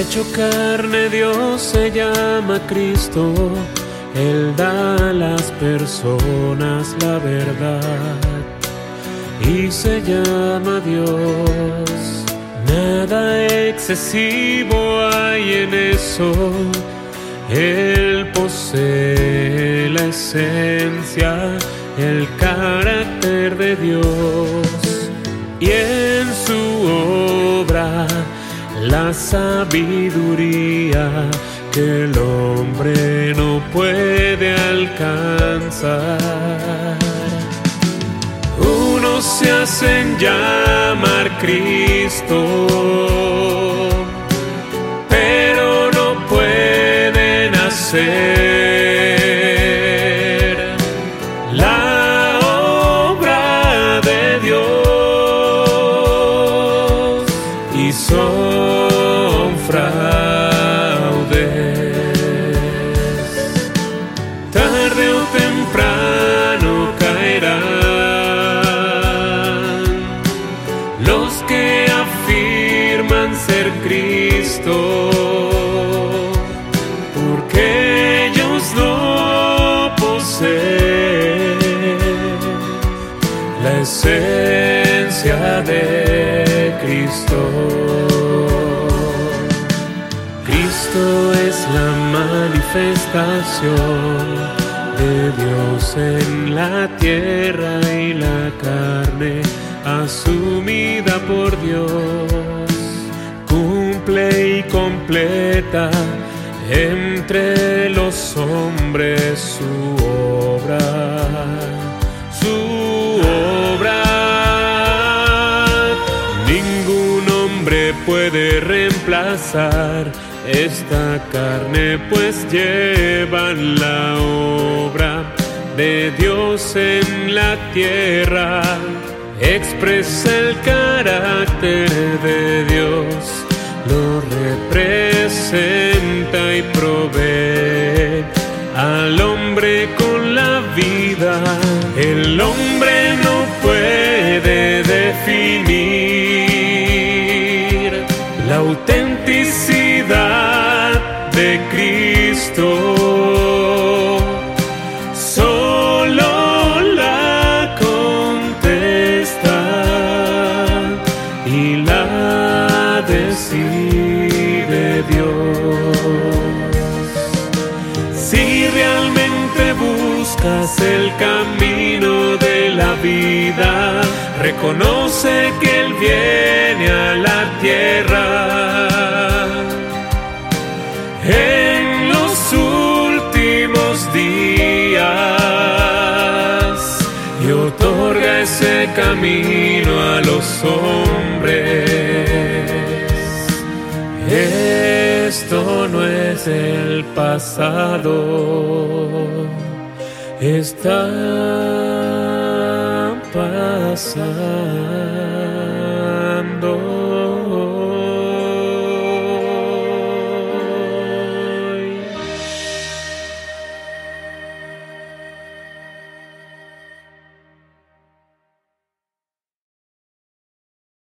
hecho carne Dios se llama Cristo, Él da a las personas la verdad y se llama Dios. Nada excesivo hay en eso, Él posee la esencia, el carácter de Dios. Y obra la sabiduría que el hombre no puede alcanzar. Unos se hacen llamar Cristo, pero no pueden hacer la obra de Dios y fraudes. Tarde o temprano caerán los que afirman ser Cristo, porque ellos no poseen la esencia de. Cristo la manifestación de Dios en la tierra y la carne asumida por Dios. Cumple y completa entre los hombres su puede reemplazar esta carne, pues llevan la obra de Dios en la tierra. Expresa el carácter de Dios, lo representa y provee al hombre con la vida. La autenticidad de Cristo. Solo la contesta y la decide Dios. Si realmente buscas el camino de la vida, reconoce que Viene a la tierra. En los últimos días y otorga ese camino a los hombres. Esto no es el pasado, está pasando.